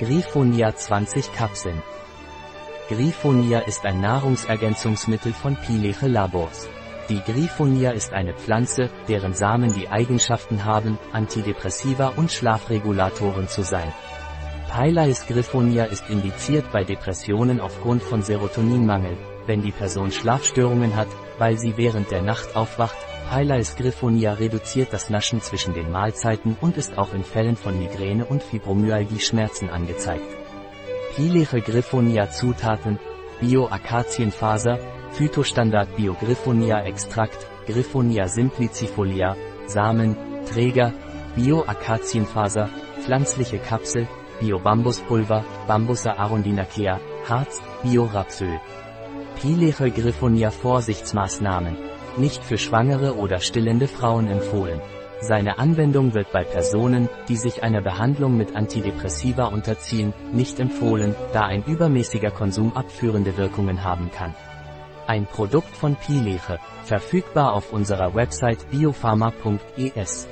Griffonia 20 Kapseln. Griffonia ist ein Nahrungsergänzungsmittel von Pileche Labors. Die Griffonia ist eine Pflanze, deren Samen die Eigenschaften haben, Antidepressiva und Schlafregulatoren zu sein. Pylais griffonia ist indiziert bei Depressionen aufgrund von Serotoninmangel, wenn die Person Schlafstörungen hat, weil sie während der Nacht aufwacht. Pylais griffonia reduziert das Naschen zwischen den Mahlzeiten und ist auch in Fällen von Migräne und Fibromyalgie Schmerzen angezeigt. Pileche griffonia Zutaten, Bio-Akazienfaser, Phytostandard Bio-Griffonia Extrakt, Griffonia simplicifolia, Samen, Träger, Bio-Akazienfaser, pflanzliche Kapsel, Bio-Bambuspulver, Bambusa arundinacea, Harz, Bio-Rapsöl. Pileche Griffonia Vorsichtsmaßnahmen. Nicht für schwangere oder stillende Frauen empfohlen. Seine Anwendung wird bei Personen, die sich einer Behandlung mit Antidepressiva unterziehen, nicht empfohlen, da ein übermäßiger Konsum abführende Wirkungen haben kann. Ein Produkt von Pileche, verfügbar auf unserer Website biopharma.es.